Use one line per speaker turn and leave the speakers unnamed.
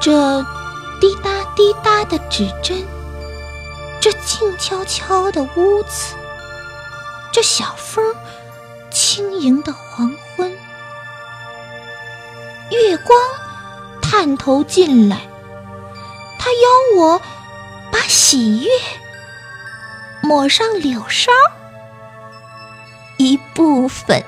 这滴答滴答的指针，这静悄悄的屋子，这小风，轻盈的黄昏。月光探头进来，他邀我把喜悦抹上柳梢，一部分。